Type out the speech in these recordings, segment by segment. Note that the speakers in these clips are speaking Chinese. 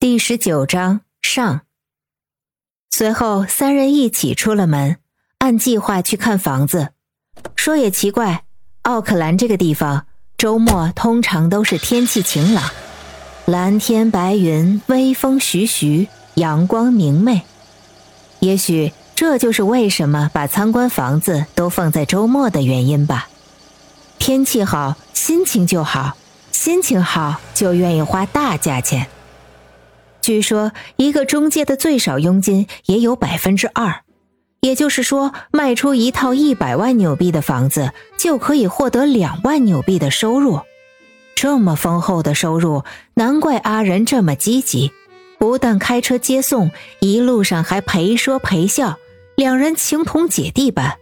第十九章上。随后，三人一起出了门，按计划去看房子。说也奇怪，奥克兰这个地方周末通常都是天气晴朗，蓝天白云，微风徐徐，阳光明媚。也许这就是为什么把参观房子都放在周末的原因吧。天气好，心情就好，心情好就愿意花大价钱。据说一个中介的最少佣金也有百分之二，也就是说，卖出一套一百万纽币的房子，就可以获得两万纽币的收入。这么丰厚的收入，难怪阿仁这么积极，不但开车接送，一路上还陪说陪笑，两人情同姐弟般。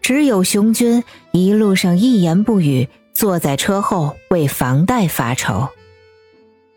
只有熊军一路上一言不语，坐在车后为房贷发愁。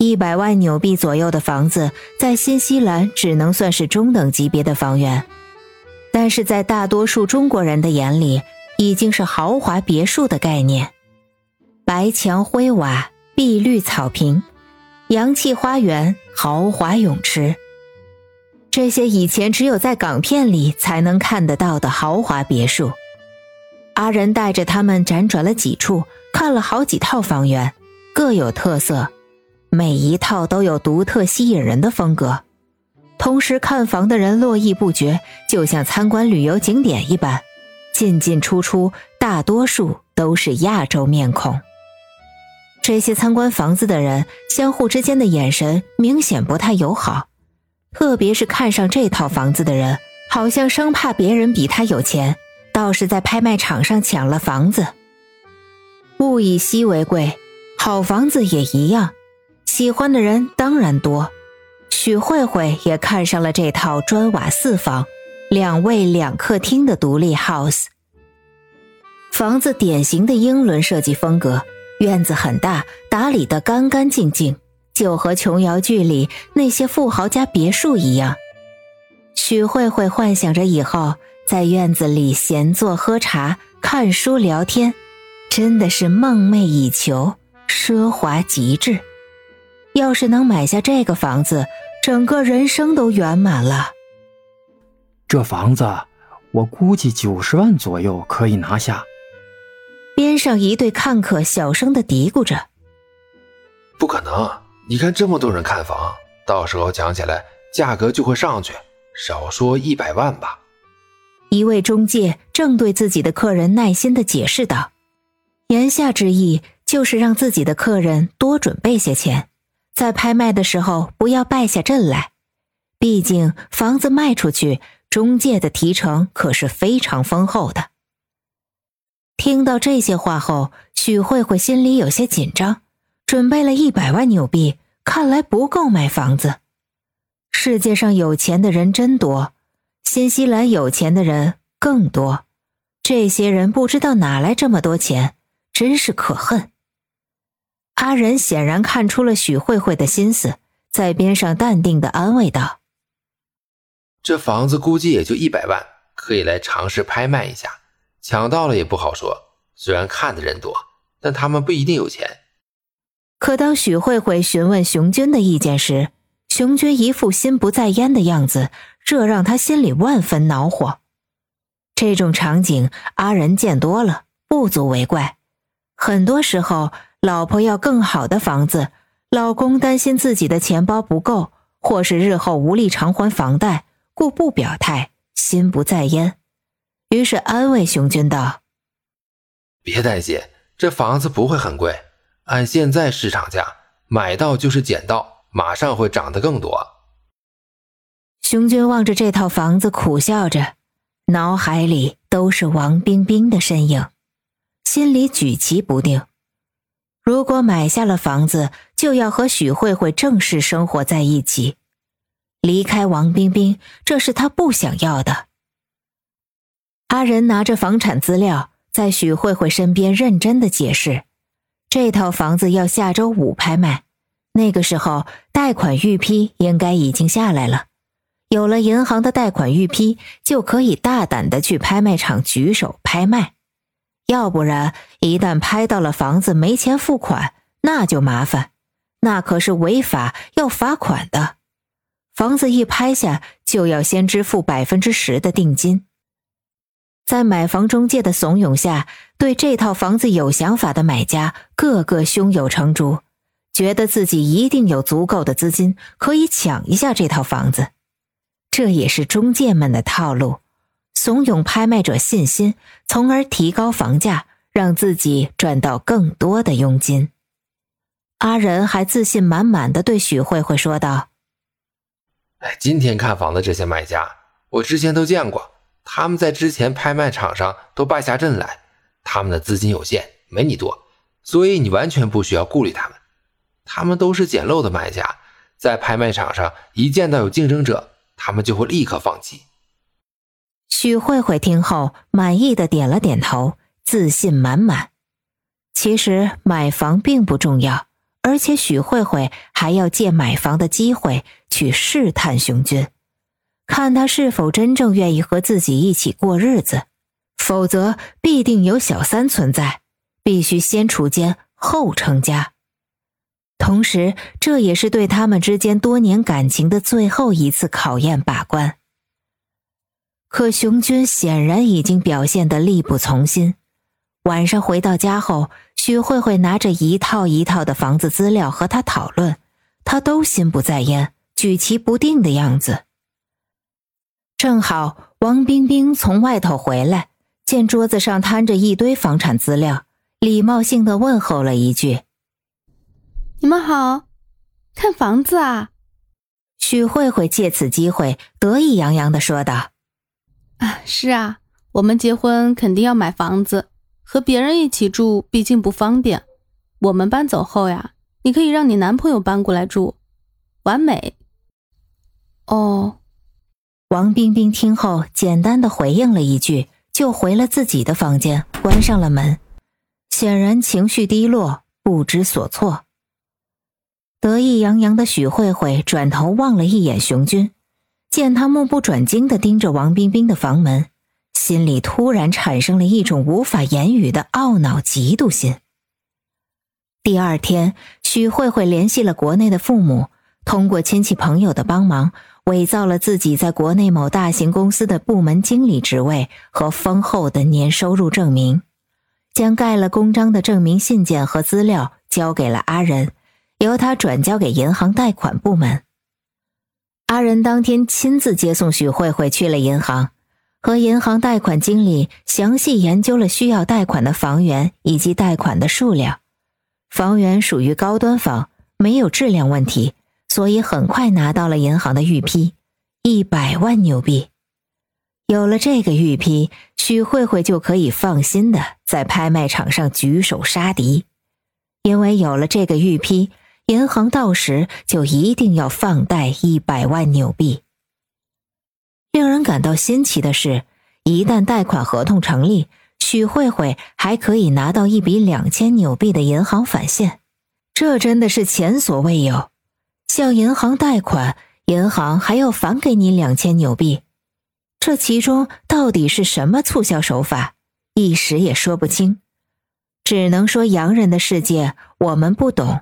一百万纽币左右的房子，在新西兰只能算是中等级别的房源，但是在大多数中国人的眼里，已经是豪华别墅的概念。白墙灰瓦、碧绿草坪、洋气花园、豪华泳池，这些以前只有在港片里才能看得到的豪华别墅。阿仁带着他们辗转了几处，看了好几套房源，各有特色。每一套都有独特吸引人的风格，同时看房的人络绎不绝，就像参观旅游景点一般，进进出出，大多数都是亚洲面孔。这些参观房子的人相互之间的眼神明显不太友好，特别是看上这套房子的人，好像生怕别人比他有钱，倒是在拍卖场上抢了房子。物以稀为贵，好房子也一样。喜欢的人当然多，许慧慧也看上了这套砖瓦四房、两卫两客厅的独立 house。房子典型的英伦设计风格，院子很大，打理得干干净净，就和琼瑶剧里那些富豪家别墅一样。许慧慧幻想着以后在院子里闲坐喝茶、看书聊天，真的是梦寐以求，奢华极致。要是能买下这个房子，整个人生都圆满了。这房子，我估计九十万左右可以拿下。边上一对看客小声的嘀咕着：“不可能！你看这么多人看房，到时候讲起来价格就会上去，少说一百万吧。”一位中介正对自己的客人耐心的解释道，言下之意就是让自己的客人多准备些钱。在拍卖的时候不要败下阵来，毕竟房子卖出去，中介的提成可是非常丰厚的。听到这些话后，许慧慧心里有些紧张，准备了一百万纽币，看来不够买房子。世界上有钱的人真多，新西兰有钱的人更多，这些人不知道哪来这么多钱，真是可恨。阿仁显然看出了许慧慧的心思，在边上淡定的安慰道：“这房子估计也就一百万，可以来尝试拍卖一下，抢到了也不好说。虽然看的人多，但他们不一定有钱。”可当许慧慧询问熊军的意见时，熊军一副心不在焉的样子，这让他心里万分恼火。这种场景，阿仁见多了，不足为怪。很多时候。老婆要更好的房子，老公担心自己的钱包不够，或是日后无力偿还房贷，故不表态，心不在焉。于是安慰熊军道：“别担心，这房子不会很贵，按现在市场价，买到就是捡到，马上会涨得更多。”熊军望着这套房子，苦笑着，脑海里都是王冰冰的身影，心里举棋不定。如果买下了房子，就要和许慧慧正式生活在一起。离开王冰冰，这是他不想要的。阿仁拿着房产资料，在许慧慧身边认真的解释：这套房子要下周五拍卖，那个时候贷款预批应该已经下来了。有了银行的贷款预批，就可以大胆的去拍卖场举手拍卖。要不然，一旦拍到了房子没钱付款，那就麻烦。那可是违法要罚款的。房子一拍下，就要先支付百分之十的定金。在买房中介的怂恿下，对这套房子有想法的买家个个胸有成竹，觉得自己一定有足够的资金可以抢一下这套房子。这也是中介们的套路，怂恿拍卖者信心，从而提高房价，让自己赚到更多的佣金。阿仁还自信满满的对许慧慧说道：“哎，今天看房的这些买家，我之前都见过。”他们在之前拍卖场上都败下阵来，他们的资金有限，没你多，所以你完全不需要顾虑他们。他们都是捡漏的买家，在拍卖场上一见到有竞争者，他们就会立刻放弃。许慧慧听后满意的点了点头，自信满满。其实买房并不重要，而且许慧慧还要借买房的机会去试探熊军。看他是否真正愿意和自己一起过日子，否则必定有小三存在，必须先除奸后成家。同时，这也是对他们之间多年感情的最后一次考验把关。可熊军显然已经表现得力不从心。晚上回到家后，许慧慧拿着一套一套的房子资料和他讨论，他都心不在焉、举棋不定的样子。正好王冰冰从外头回来，见桌子上摊着一堆房产资料，礼貌性的问候了一句：“你们好，看房子啊？”许慧慧借此机会得意洋洋的说道：“啊，是啊，我们结婚肯定要买房子，和别人一起住毕竟不方便。我们搬走后呀，你可以让你男朋友搬过来住，完美。”哦。王冰冰听后，简单的回应了一句，就回了自己的房间，关上了门，显然情绪低落，不知所措。得意洋洋的许慧慧转头望了一眼熊军，见他目不转睛的盯着王冰冰的房门，心里突然产生了一种无法言语的懊恼、嫉妒心。第二天，许慧慧联系了国内的父母，通过亲戚朋友的帮忙。伪造了自己在国内某大型公司的部门经理职位和丰厚的年收入证明，将盖了公章的证明信件和资料交给了阿仁，由他转交给银行贷款部门。阿仁当天亲自接送许慧慧去了银行，和银行贷款经理详细研究了需要贷款的房源以及贷款的数量。房源属于高端房，没有质量问题。所以很快拿到了银行的预批，一百万纽币。有了这个预批，许慧慧就可以放心的在拍卖场上举手杀敌，因为有了这个预批，银行到时就一定要放贷一百万纽币。令人感到新奇的是，一旦贷款合同成立，许慧慧还可以拿到一笔两千纽币的银行返现，这真的是前所未有。向银行贷款，银行还要返给你两千纽币，这其中到底是什么促销手法？一时也说不清，只能说洋人的世界我们不懂。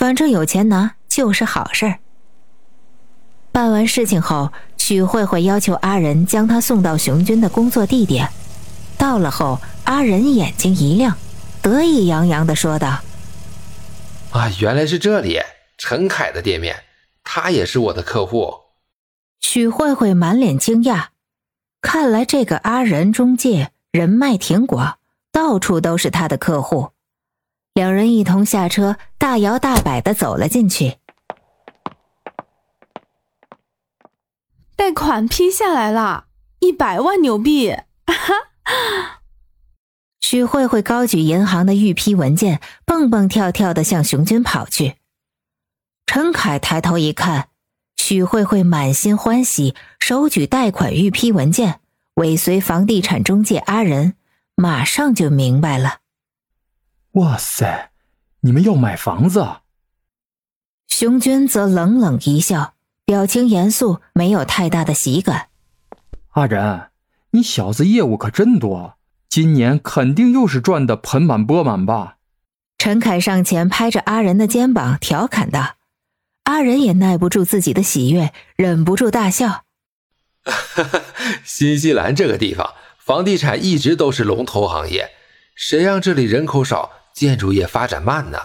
反正有钱拿就是好事儿。办完事情后，许慧慧要求阿仁将她送到熊军的工作地点。到了后，阿仁眼睛一亮，得意洋洋的说道：“啊，原来是这里。”陈凯的店面，他也是我的客户。许慧慧满脸惊讶，看来这个阿仁中介人脉挺广，到处都是他的客户。两人一同下车，大摇大摆的走了进去。贷款批下来了，一百万纽币！哈！许慧慧高举银行的预批文件，蹦蹦跳跳的向熊军跑去。陈凯抬头一看，许慧慧满心欢喜，手举贷款预批文件，尾随房地产中介阿仁，马上就明白了。哇塞，你们要买房子？熊军则冷冷一笑，表情严肃，没有太大的喜感。阿仁，你小子业务可真多，今年肯定又是赚的盆满钵满吧？陈凯上前拍着阿仁的肩膀，调侃道：“阿仁也耐不住自己的喜悦，忍不住大笑。新西兰这个地方，房地产一直都是龙头行业，谁让这里人口少，建筑业发展慢呢？”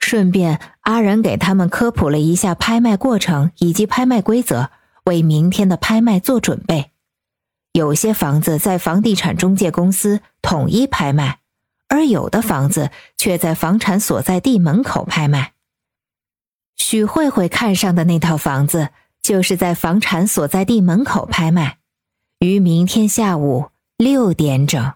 顺便，阿仁给他们科普了一下拍卖过程以及拍卖规则，为明天的拍卖做准备。有些房子在房地产中介公司统一拍卖。而有的房子却在房产所在地门口拍卖。许慧慧看上的那套房子，就是在房产所在地门口拍卖，于明天下午六点整。